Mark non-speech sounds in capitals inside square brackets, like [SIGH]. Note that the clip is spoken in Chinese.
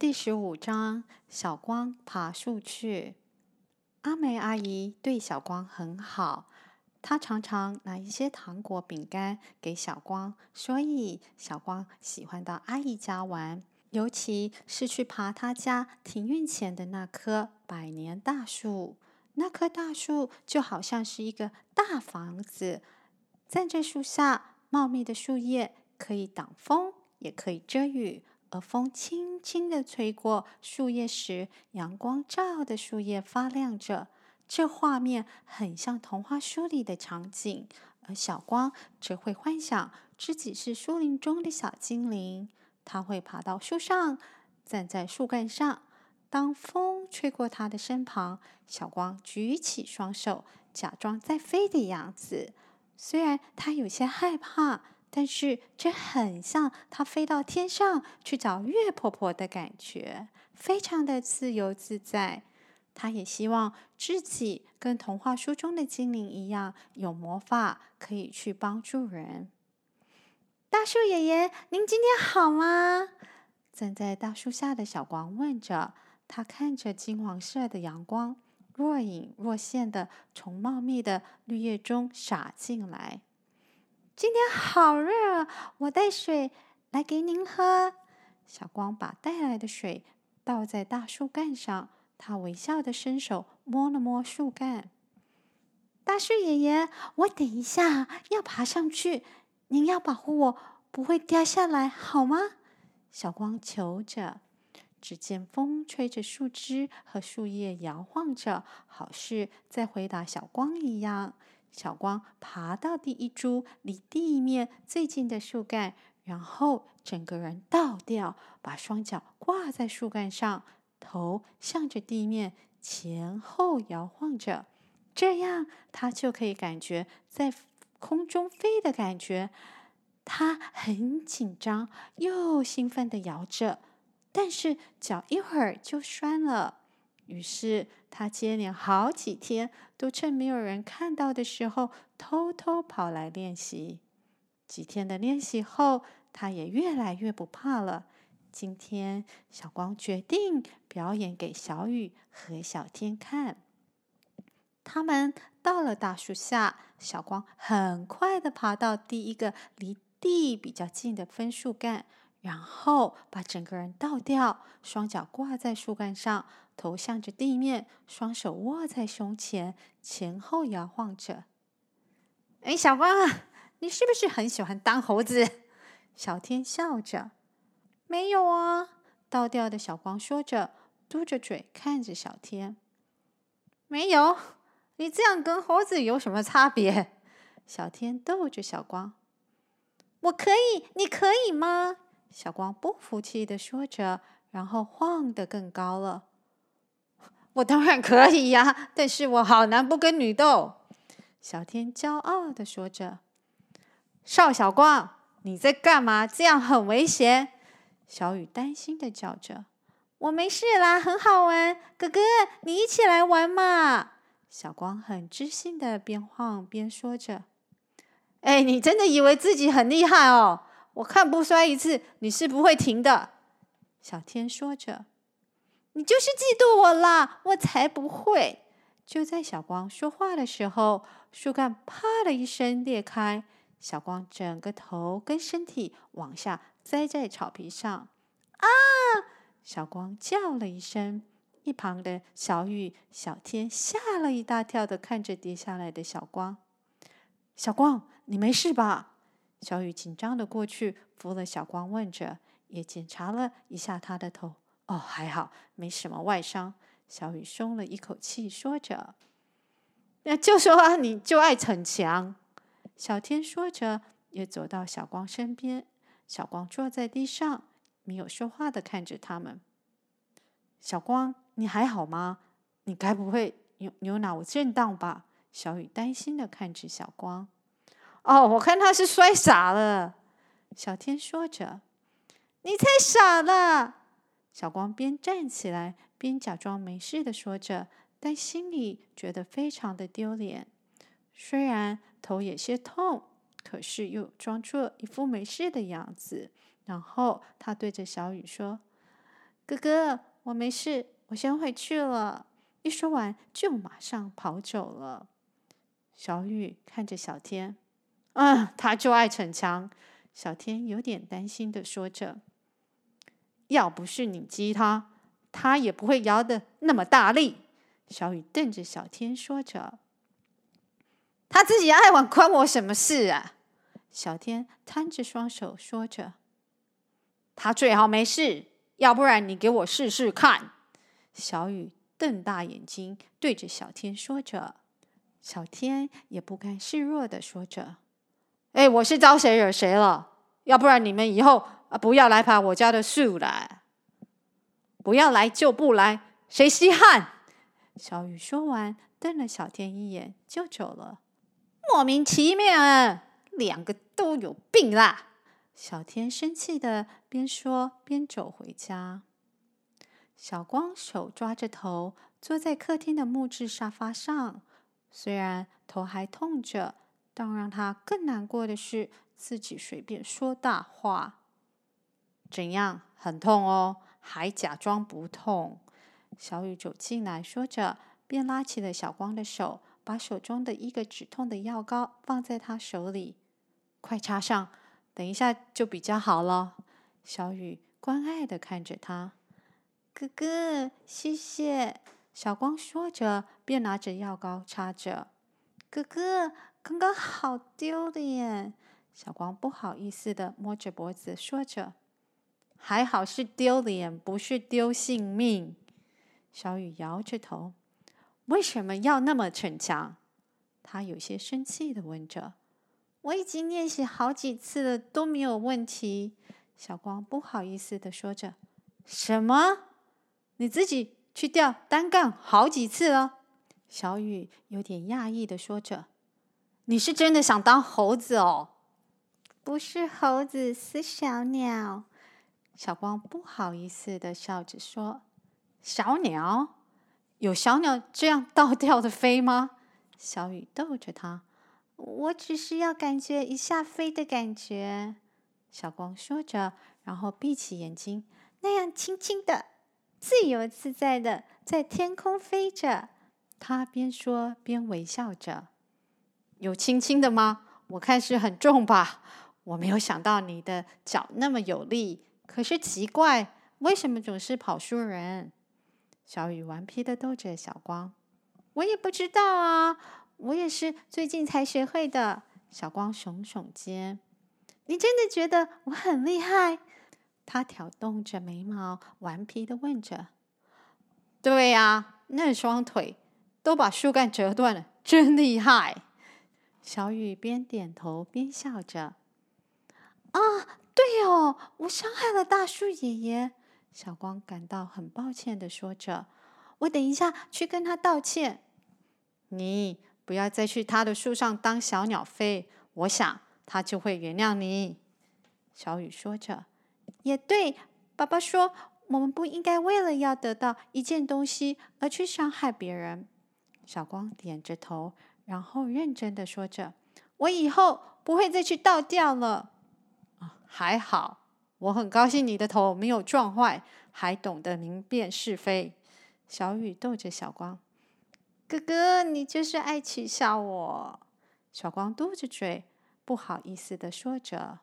第十五章，小光爬树去。阿梅阿姨对小光很好，她常常拿一些糖果、饼干给小光，所以小光喜欢到阿姨家玩，尤其是去爬她家庭院前的那棵百年大树。那棵大树就好像是一个大房子，站在树下，茂密的树叶可以挡风，也可以遮雨。而风轻轻地吹过树叶时，阳光照的树叶发亮着，这画面很像童话书里的场景。而小光则会幻想自己是树林中的小精灵，他会爬到树上，站在树干上。当风吹过他的身旁，小光举起双手，假装在飞的样子。虽然他有些害怕。但是这很像他飞到天上去找月婆婆的感觉，非常的自由自在。他也希望自己跟童话书中的精灵一样，有魔法可以去帮助人。大树爷爷，您今天好吗？站在大树下的小光问着。他看着金黄色的阳光，若隐若现的从茂密的绿叶中洒进来。今天好热，我带水来给您喝。小光把带来的水倒在大树干上，他微笑地伸手摸了摸树干。大树爷爷，我等一下要爬上去，您要保护我不会掉下来，好吗？小光求着。只见风吹着树枝和树叶摇晃着，好似在回答小光一样。小光爬到第一株离地面最近的树干，然后整个人倒吊，把双脚挂在树干上，头向着地面前后摇晃着，这样他就可以感觉在空中飞的感觉。他很紧张又兴奋地摇着，但是脚一会儿就酸了。于是他接连好几天都趁没有人看到的时候偷偷跑来练习。几天的练习后，他也越来越不怕了。今天，小光决定表演给小雨和小天看。他们到了大树下，小光很快地爬到第一个离地比较近的分树干。然后把整个人倒吊，双脚挂在树干上，头向着地面，双手握在胸前，前后摇晃着。哎，小光啊，你是不是很喜欢当猴子？[LAUGHS] 小天笑着。没有啊，倒吊的小光说着，嘟着嘴看着小天。没有，你这样跟猴子有什么差别？小天逗着小光。我可以，你可以吗？小光不服气的说着，然后晃得更高了。我当然可以呀，但是我好男不跟女斗。小天骄傲地说着。邵小光，你在干嘛？这样很危险。小雨担心地叫着。我没事啦，很好玩。哥哥，你一起来玩嘛。小光很自信地边晃边说着。哎，你真的以为自己很厉害哦？我看不摔一次，你是不会停的。”小天说着，“你就是嫉妒我啦，我才不会。”就在小光说话的时候，树干“啪”的一声裂开，小光整个头跟身体往下栽在草皮上。啊！小光叫了一声，一旁的小雨、小天吓了一大跳的看着跌下来的小光。小光，你没事吧？小雨紧张的过去扶了小光，问着，也检查了一下他的头。哦，还好，没什么外伤。小雨松了一口气，说着：“那就说啊，你就爱逞强。”小天说着，也走到小光身边。小光坐在地上，没有说话的看着他们。小光，你还好吗？你该不会有有脑震荡吧？小雨担心的看着小光。哦，我看他是摔傻了。小天说着：“你才傻了。”小光边站起来边假装没事的说着，但心里觉得非常的丢脸。虽然头有些痛，可是又装作一副没事的样子。然后他对着小雨说：“哥哥，我没事，我先回去了。”一说完，就马上跑走了。小雨看着小天，嗯，他就爱逞强。小天有点担心的说着：“要不是你激他，他也不会摇得那么大力。”小雨瞪着小天说着：“他自己爱玩，关我什么事啊？”小天摊着双手说着：“他最好没事，要不然你给我试试看。”小雨瞪大眼睛对着小天说着，小天也不甘示弱的说着。哎，我是招谁惹谁了？要不然你们以后啊，不要来爬我家的树来，不要来就不来，谁稀罕？小雨说完，瞪了小天一眼，就走了。莫名其妙啊，两个都有病啦！小天生气的边说边走回家。小光手抓着头，坐在客厅的木质沙发上，虽然头还痛着。但让他更难过的是，自己随便说大话。怎样？很痛哦，还假装不痛。小雨走进来，说着，便拉起了小光的手，把手中的一个止痛的药膏放在他手里。快插上，等一下就比较好了。小雨关爱的看着他，哥哥，谢谢。小光说着，便拿着药膏插着。哥哥。刚刚好丢脸，小光不好意思的摸着脖子说着：“还好是丢脸，不是丢性命。”小雨摇着头：“为什么要那么逞强？”他有些生气的问着：“我已经练习好几次了，都没有问题。”小光不好意思的说着：“什么？你自己去吊单杠好几次了？”小雨有点讶异的说着。你是真的想当猴子哦？不是猴子，是小鸟。小光不好意思的笑着说：“小鸟？有小鸟这样倒 [LAUGHS] 吊的飞吗？”小雨逗着他：“我只是要感觉一下飞的感觉。”小光说着，然后闭起眼睛，那样轻轻的、自由自在的在天空飞着。他边说边微笑着。有轻轻的吗？我看是很重吧。我没有想到你的脚那么有力。可是奇怪，为什么总是跑输人？小雨顽皮的逗着小光。我也不知道啊，我也是最近才学会的。小光耸耸肩。你真的觉得我很厉害？他挑动着眉毛，顽皮的问着。对呀，那双腿都把树干折断了，真厉害。小雨边点头边笑着：“啊，对哦，我伤害了大树爷爷。”小光感到很抱歉的说着：“我等一下去跟他道歉。”你不要再去他的树上当小鸟飞，我想他就会原谅你。”小雨说着：“也对，爸爸说我们不应该为了要得到一件东西而去伤害别人。”小光点着头。然后认真的说着：“我以后不会再去倒掉了。”还好，我很高兴你的头没有撞坏，还懂得明辨是非。小雨逗着小光：“哥哥，你就是爱取笑我。”小光嘟着嘴，不好意思的说着。